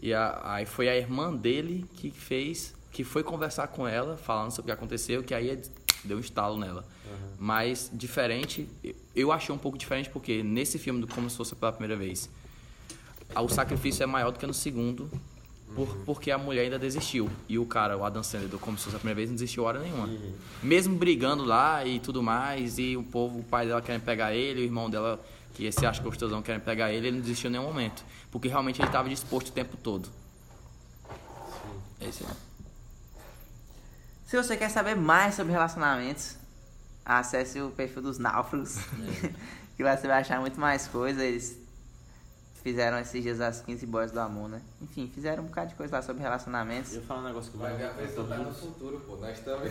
Speaker 4: E a- aí foi a irmã dele que fez, que foi conversar com ela, falando sobre o que aconteceu, que aí deu um estalo nela. Mas diferente, eu achei um pouco diferente porque nesse filme do Como se fosse pela primeira vez, o sacrifício é maior do que no segundo, por- porque a mulher ainda desistiu. E o cara, o Adam Sandler, do Como se fosse a primeira vez, não desistiu hora nenhuma. Mesmo brigando lá e tudo mais, e o povo, o pai dela querendo pegar ele, o irmão dela, que se acha gostosão, querendo pegar ele, ele não desistiu em nenhum momento. Porque realmente ele estava disposto o tempo todo. É isso aí.
Speaker 1: Se você quer saber mais sobre relacionamentos, acesse o perfil dos náufragos. que lá você vai achar muito mais coisas. Eles fizeram esses dias as 15 boys do amor, né? Enfim, fizeram um bocado de coisa lá sobre relacionamentos.
Speaker 2: Eu falar um negócio que
Speaker 3: Vai ver a pessoa tá no futuro, pô. Nós também.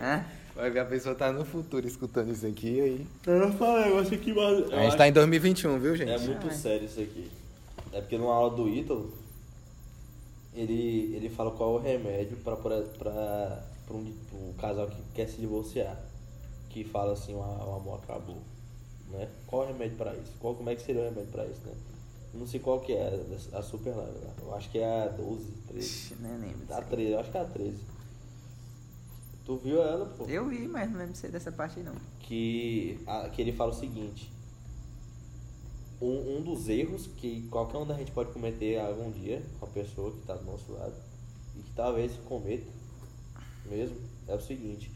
Speaker 1: Hã?
Speaker 3: Vai ver a pessoa tá no futuro escutando isso aqui aí.
Speaker 2: Eu não falei um negócio aqui, mas.
Speaker 3: A gente tá em 2021, viu, gente?
Speaker 2: É muito sério isso aqui. É porque numa aula do Ítalo, ele, ele fala qual é o remédio pra, pra, pra, pra um, um casal que quer se divorciar. Que fala assim, o, o amor acabou. né? Qual o remédio pra isso? Qual, como é que seria o remédio pra isso, né? Não sei qual que é a a super leve, né? Eu acho que é a 12, 13.
Speaker 1: Ixi, Nem lembro.
Speaker 2: A
Speaker 1: disso
Speaker 2: 13, eu acho que é a 13. Tu viu ela, pô?
Speaker 1: Eu vi, mas não lembro se dessa parte aí não.
Speaker 2: que, a- que ele fala o seguinte: um, um dos erros que qualquer um da gente pode cometer algum dia com a pessoa que está do nosso lado e que talvez cometa mesmo é o seguinte: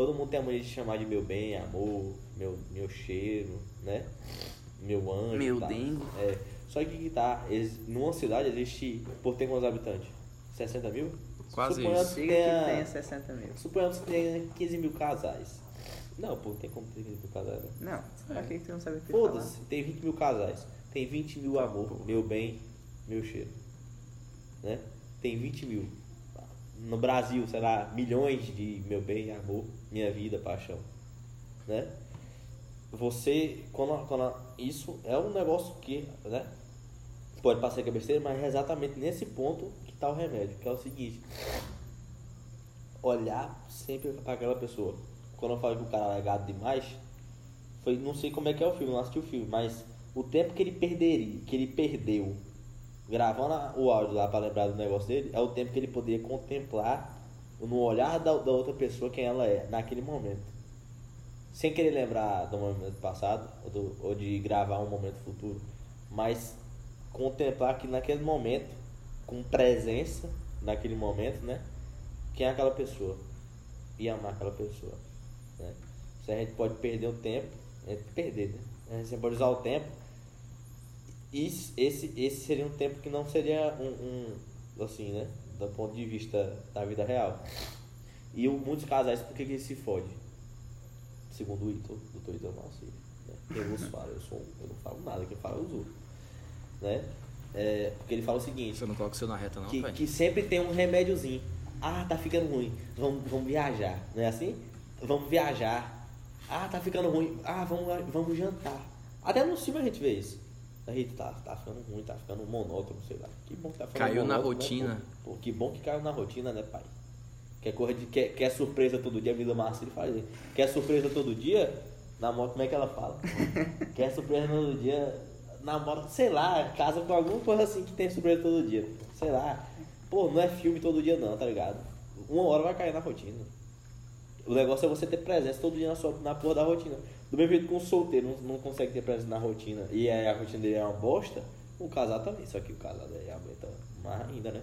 Speaker 2: todo mundo tem a mania de chamar de meu bem, amor, meu, meu cheiro, né? Meu anjo.
Speaker 1: Meu
Speaker 2: tal.
Speaker 1: dengo.
Speaker 2: É. Só que que tá, ex- numa cidade existe, por ter quantos habitantes? 60 mil?
Speaker 4: Quase
Speaker 2: Suponhamos
Speaker 4: isso.
Speaker 2: que
Speaker 1: que
Speaker 2: tenha-
Speaker 1: tenha 60 mil.
Speaker 2: Suponhamos que tenha 15 mil casais. Não, pô, não tem como ter 15 mil casais, né?
Speaker 1: Não, pra que que tu não sabe o que
Speaker 2: Foda-se, tem 20 mil casais. Tem 20 mil amor, meu bem, meu cheiro. Né? Tem 20 mil. No Brasil, sei lá, milhões de meu bem, amor, minha vida, paixão. Né? Você, quando, quando isso é um negócio que, né? Pode parecer que é besteira, mas é exatamente nesse ponto que tá o remédio, que é o seguinte. Olhar sempre para aquela pessoa. Quando eu falo que o cara é gado demais, foi, não sei como é que é o filme, não assisti o filme, mas o tempo que ele perderia, que ele perdeu gravando o áudio lá para lembrar do negócio dele, é o tempo que ele poderia contemplar no olhar da, da outra pessoa quem ela é, naquele momento. Sem querer lembrar do momento passado ou, do- ou de gravar um momento futuro, mas contemplar que naquele momento, com presença naquele momento, né? Quem é aquela pessoa e amar aquela pessoa. Né? Se a gente pode perder o tempo, é perder, né? A gente pode usar o tempo. Isso, esse, esse seria um tempo que não seria um, um assim, né? Do ponto de vista da vida real. E o, muitos casais, por que que eles se fodem? Segundo o Ito, doutor Ito Malci, né? Eu vos falo, eu, sou, eu não falo nada, quem fala é outros. Né? É, porque ele fala o seguinte,
Speaker 4: Você não coloca o seu na reta, não,
Speaker 2: que,
Speaker 4: velho.
Speaker 2: que sempre tem um remédiozinho. Ah, tá ficando ruim. Vamos, vamos viajar. Não é assim? Vamos viajar. Ah, tá ficando ruim. Ah, vamos, vamos jantar. Até no filme a gente vê isso. Gente tá, tá ficando ruim, tá ficando monótono, sei lá. Que bom que tá ficando
Speaker 4: Caiu na
Speaker 2: monótono, né,
Speaker 4: rotina.
Speaker 2: pô? Pô, que bom que caiu na rotina, né, pai? Quer, correr de, quer, quer surpresa todo dia, a Vida Marcelo faz. Quer surpresa todo dia? Namora, como é que ela fala? quer surpresa todo dia? Namora, sei lá, casa com alguma coisa assim que tem surpresa todo dia. Sei lá. Pô, não é filme todo dia não, tá ligado? Uma hora vai cair na rotina. O negócio é você ter presença todo dia na, sua, na porra da rotina. Do mesmo jeito que um solteiro não, não consegue ter presença na rotina e aí a rotina dele é uma bosta, o casal também. Só que o casal aí aguenta mais ainda, né?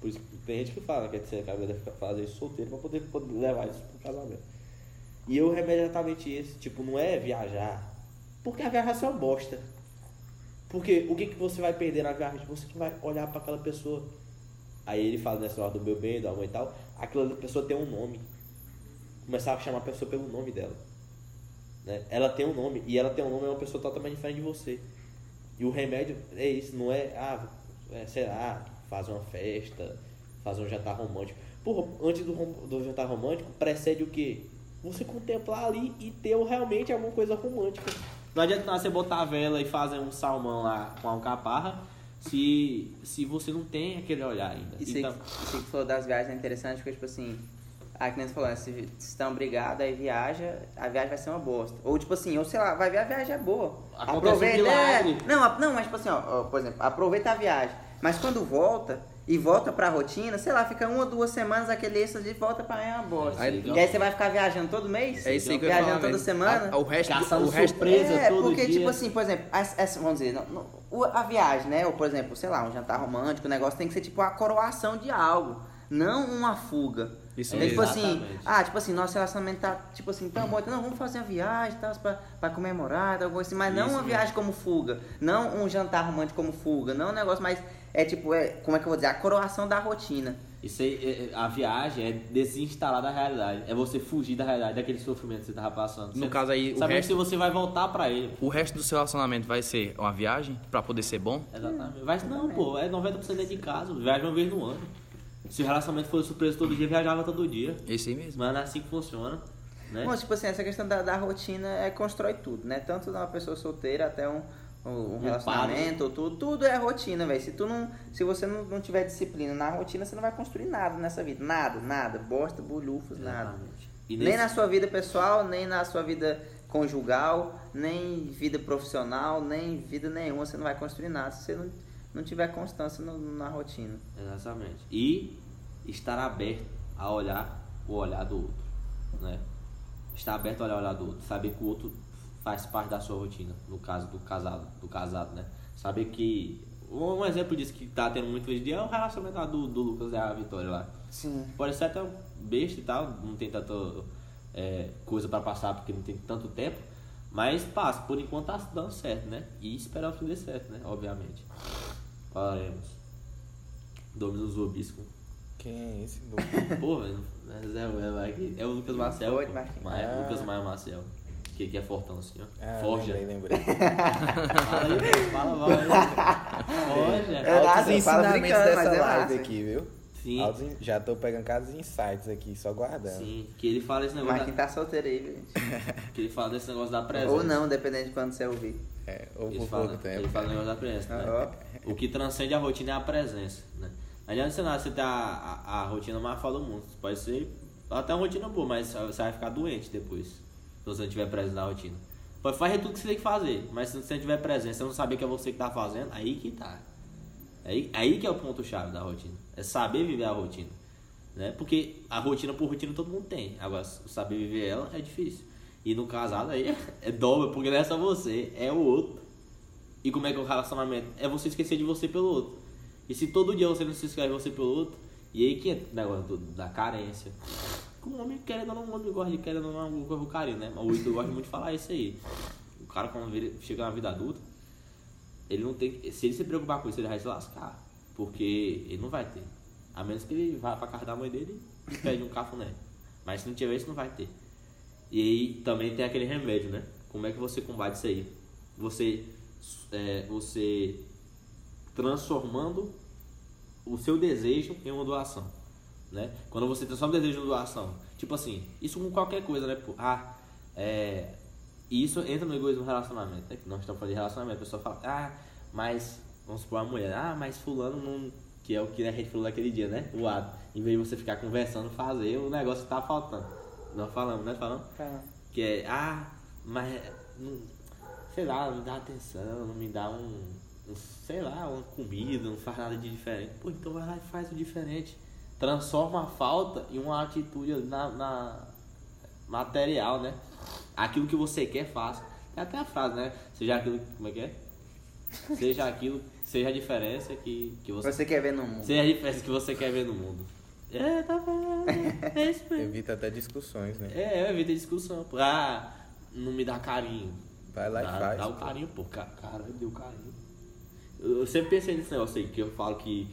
Speaker 2: Por isso tem gente que fala que você deve fazer isso solteiro pra poder, poder levar isso pro casamento. E o remédio é exatamente esse. Tipo, não é viajar. Porque a viagem é uma bosta. Porque o que, que você vai perder na viagem? Você que vai olhar pra aquela pessoa. Aí ele fala nessa hora do meu bem, do amor e tal. Aquela pessoa tem um nome. Começar a chamar a pessoa pelo nome dela. Né? Ela tem um nome. E ela tem um nome, é uma pessoa totalmente diferente de você. E o remédio é isso, não é, ah, é, sei lá, faz uma festa, faz um jantar romântico. Porra, antes do, do jantar romântico, precede o quê? Você contemplar ali e ter realmente alguma coisa romântica.
Speaker 5: Não adianta nada você botar a vela e fazer um salmão lá com alcaparra se, se você não tem aquele olhar ainda.
Speaker 1: Isso,
Speaker 5: então,
Speaker 1: tu falou das viagens é interessante, porque, tipo assim, a que nem você falou, né, se estão brigados, aí viaja, a viagem vai ser uma bosta. Ou, tipo assim, ou sei lá, vai ver a viagem é boa.
Speaker 5: Acontece um milagre.
Speaker 1: é, não, a- não, mas, tipo assim, ó, ó, por exemplo, aproveita a viagem. Mas quando volta, e volta pra rotina, sei lá, fica uma, duas semanas, aquele êxtase e volta pra é uma bosta.
Speaker 4: Aí-
Speaker 1: e aí você vai ficar viajando todo mês?
Speaker 4: É isso aí que
Speaker 1: Viajando
Speaker 4: falar,
Speaker 1: toda
Speaker 4: velho.
Speaker 1: semana?
Speaker 4: A- o resto, do-
Speaker 5: Caçando
Speaker 4: o resto,
Speaker 5: surpresa.
Speaker 1: é,
Speaker 5: todo
Speaker 1: porque,
Speaker 5: dia.
Speaker 1: tipo assim, por exemplo, as- as- vamos dizer, não- a viagem, né? Ou, por exemplo, sei lá, um jantar romântico, o negócio tem que ser tipo a coroação de algo, não uma fuga.
Speaker 4: Isso
Speaker 1: É,
Speaker 4: mesmo.
Speaker 1: tipo assim, ah, tipo assim, nosso relacionamento tá, tipo assim, tão bom, então não, vamos fazer uma viagem, tal, pra, pra comemorar, alguma assim, mas não
Speaker 5: Isso
Speaker 1: uma
Speaker 5: mesmo.
Speaker 1: viagem como fuga, não um jantar romântico como fuga, não um negócio mais, é tipo, é, como é que eu vou dizer, a coroação da rotina.
Speaker 5: isso aí, é- é- a viagem é desinstalar da realidade. É você fugir da realidade, daquele sofrimento que você tava passando.
Speaker 4: No
Speaker 5: Você-
Speaker 4: caso aí, o
Speaker 5: Sabendo
Speaker 4: resto-
Speaker 5: se você vai voltar pra ele.
Speaker 4: o resto do seu relacionamento vai ser uma viagem pra poder ser bom?
Speaker 5: Exatamente. Vai, não, pô, é 90% dentro de casa. Viaja uma vez no ano. Se o relacionamento fosse surpresa todo dia, viajava todo dia.
Speaker 4: Esse aí mesmo.
Speaker 5: Mas não é assim que funciona. Né?
Speaker 1: Bom, tipo assim, essa questão da, da rotina é constrói tudo, né? Tanto de uma pessoa solteira até um, um relacionamento, tudo, tudo é rotina, velho. Se tu não, se você não, não tiver disciplina na rotina, você não vai construir nada nessa vida, nada, nada, bosta, bolhufos, nada.
Speaker 5: Exatamente. E
Speaker 1: Nem
Speaker 5: nesse-
Speaker 1: na sua vida pessoal, nem na sua vida conjugal, nem vida profissional, nem vida nenhuma. Você não vai construir nada se você não, não tiver constância no- na rotina.
Speaker 2: Exatamente. E estar aberto a olhar o olhar do outro, né? Estar aberto a olhar o olhar do outro, saber que o outro faz parte da sua rotina, no caso do casado, do casado, né? Saber que um exemplo disso que tá tendo muito hoje em dia é o relacionamento lá do, do Lucas e a Vitória lá.
Speaker 1: Sim.
Speaker 2: Pode ser até um besta e tal, não tem tanta é, coisa pra passar porque não tem tanto tempo, mas passa, por enquanto tá dando certo, né? E esperamos que dê certo, né? Obviamente. Oremos. Dominus Vobisco.
Speaker 3: Quem é esse?
Speaker 2: Pô, velho, mas é, é, é, é o Lucas Marcel.
Speaker 1: Oi. Marquinhos.
Speaker 2: Mas é o
Speaker 3: Ah.
Speaker 2: Lucas Maia Marcel. Que, que é fortão assim, ó.
Speaker 3: Ah,
Speaker 2: Forja.
Speaker 3: lembrei, lembrei.
Speaker 2: Fala aí, fala mal aí. Forja.
Speaker 1: É
Speaker 3: Altos
Speaker 1: fala
Speaker 3: ensinamentos
Speaker 1: mas
Speaker 3: dessa
Speaker 1: é
Speaker 3: live
Speaker 1: massa.
Speaker 3: aqui, viu?
Speaker 2: Sim.
Speaker 3: Altos Já tô pegando cada insights aqui, só guardando.
Speaker 2: Sim, que ele fala esse
Speaker 1: O
Speaker 2: negócio.
Speaker 1: Marquinhos
Speaker 2: Da,
Speaker 1: tá solteiro aí, gente.
Speaker 2: que ele fala desse negócio da presença.
Speaker 1: Ou não, dependendo de quando você ouvir.
Speaker 3: É, ou
Speaker 2: Ele
Speaker 3: por
Speaker 2: fala,
Speaker 3: pouco
Speaker 2: ele
Speaker 3: tempo.
Speaker 2: fala o negócio da presença, né? O que transcende a rotina é a presença, né? Não adianta você nada você ter a, a, a rotina mais foda do mundo. Pode ser até uma rotina boa, mas você vai ficar doente depois. Se você não tiver presente na rotina. Pode fazer tudo que você tem que fazer, mas se você não tiver presente, você não saber que é você que tá fazendo, aí que tá. Aí, aí que é o ponto-chave da rotina. É saber viver a rotina. Né? Porque a rotina por rotina todo mundo tem. Agora, saber viver ela é difícil. E no casado aí é dobra, porque não é só você, é o outro. E como é que é o relacionamento? É você esquecer de você pelo outro. E se todo dia você não se esquece de você pelo outro, e aí que entra o negócio da carência. O homem querendo ou não, o homem gosta de querendo ou não o carinho, né? O Ito gosta muito de falar isso aí. O cara quando vira- chega na vida adulta, ele não tem. Se ele se preocupar com isso, ele vai se lascar. Porque ele não vai ter. A menos que ele vá pra casa da mãe dele e pede um cafuné. Mas se não tiver isso, não vai ter. E aí também tem aquele remédio, né? Como é que você combate isso aí? Você, é, você transformando o seu desejo em uma doação, né? Quando você transforma o desejo em uma doação, tipo assim, isso com qualquer coisa, né? Ah, é, isso entra no egoísmo do relacionamento, né? Que nós estamos falando de relacionamento, a pessoa fala, ah, mas, vamos supor a mulher, ah, mas fulano não, que é o que a gente falou naquele dia, né? O ato, em vez de você ficar conversando, fazer o negócio que tá faltando. Nós falamos, né? Falamos? Que é, ah, mas, sei lá, não me dá atenção, não me dá um, um, sei lá, uma comida, não faz nada de diferente. Pô, então vai lá e faz o diferente. Transforma a falta em uma atitude na, na material, né? Aquilo que você quer, faça. Tem até a frase, né? Seja aquilo, como é que é? Seja aquilo, seja a diferença que, que você...
Speaker 1: Você quer ver no mundo.
Speaker 2: Seja a diferença que você quer ver no mundo. É, tá vendo? É isso mesmo.
Speaker 3: Evita até discussões, né?
Speaker 2: É, é, evita discussão. Ah, não me dá carinho.
Speaker 3: Vai lá e
Speaker 2: dá,
Speaker 3: faz,
Speaker 2: Dá o
Speaker 3: pô.
Speaker 2: carinho, pô. Ca- Cara, deu carinho. Eu, sempre pensei nesse negócio aí, que eu falo que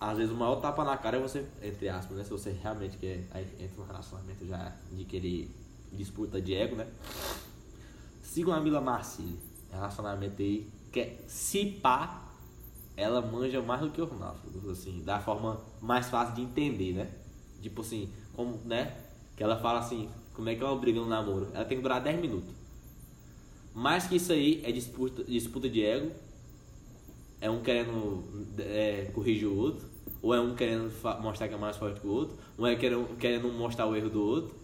Speaker 2: às vezes o maior tapa na cara é você, entre aspas, né? Se você realmente quer. Aí entra no relacionamento já de querer disputa de ego, né? Sigam a Mila Marcilli. Relacionamento aí. Que é, se pá, ela manja mais do que o Ronaldo, assim, da forma mais fácil de entender, né? Tipo assim, como, né? Que ela fala assim, como é que é uma briga no namoro? Ela tem que durar 10 minutos. Mais que isso aí é disputa, disputa de ego. É um querendo é, corrigir o outro. Ou é um querendo mostrar que é mais forte que o outro. Ou é querendo, querendo mostrar o erro do outro.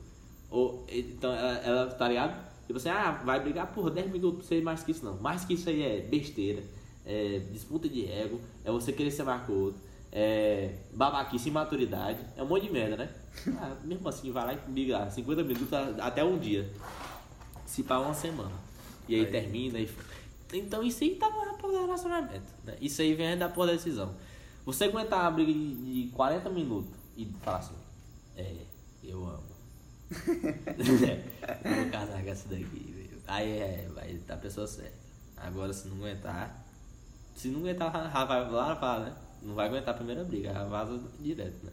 Speaker 2: Ou, então ela, ela tá ligado? Tipo assim, ah, vai brigar por 10 minutos, sei mais que isso não. Mais que isso aí é besteira, é disputa de ego, é você querer ser mais que o outro, é babaquice, imaturidade, é um monte de merda, né? Ah, mesmo assim, vai lá e briga 50 minutos até um dia. Se pá uma semana. E aí, termina e. Então isso aí tá na porra do relacionamento. Né? Isso aí vem da porra da decisão. Você aguentar uma briga de, de 40 minutos e falar assim, é, eu amo. eu vou casar com essa daqui. velho. Aí é, vai tá a pessoa certa. Agora se não aguentar. Se não aguentar, vai lá fala, né? Não vai aguentar a primeira briga, vaza direto, né?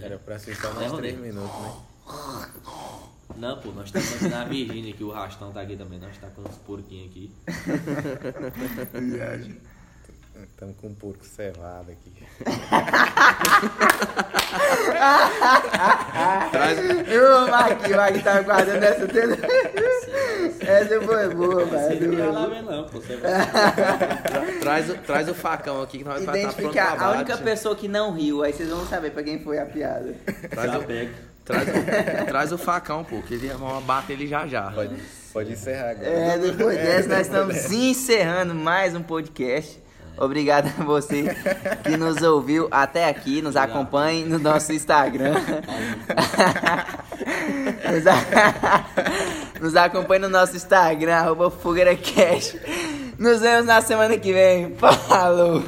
Speaker 3: Era pra ser só
Speaker 2: É,
Speaker 3: mais
Speaker 2: Rodrigo.
Speaker 3: 3 minutos, né?
Speaker 2: Não, pô, nós estamos aqui na Virgínia, que o Rastão tá aqui também, nós tá com uns porquinhos aqui.
Speaker 3: Estamos com um porco cevado aqui.
Speaker 4: Traz,
Speaker 1: Ô, Marquinhos, Marquinhos tá guardando essa dele. Essa foi boa, velho.
Speaker 2: não vai lá ver não, pô. Você vai...
Speaker 4: traz, o- traz o facão aqui que nós estar pronto
Speaker 1: Identificar a única pessoa que não riu, aí vocês vão saber pra quem foi a piada.
Speaker 4: Traz
Speaker 2: Já
Speaker 4: o,
Speaker 2: pega.
Speaker 4: Traz, o- traz o facão, pô, que ele vamos bater ele já já.
Speaker 3: Pode, pode encerrar agora.
Speaker 1: É, depois dessa nós estamos encerrando mais um podcast. Obrigado a você que nos ouviu até aqui. Nos acompanhe no nosso Instagram. nos, acompanhe no nosso Instagram, arroba FogueiraCast. Nos vemos na semana que vem. Falou!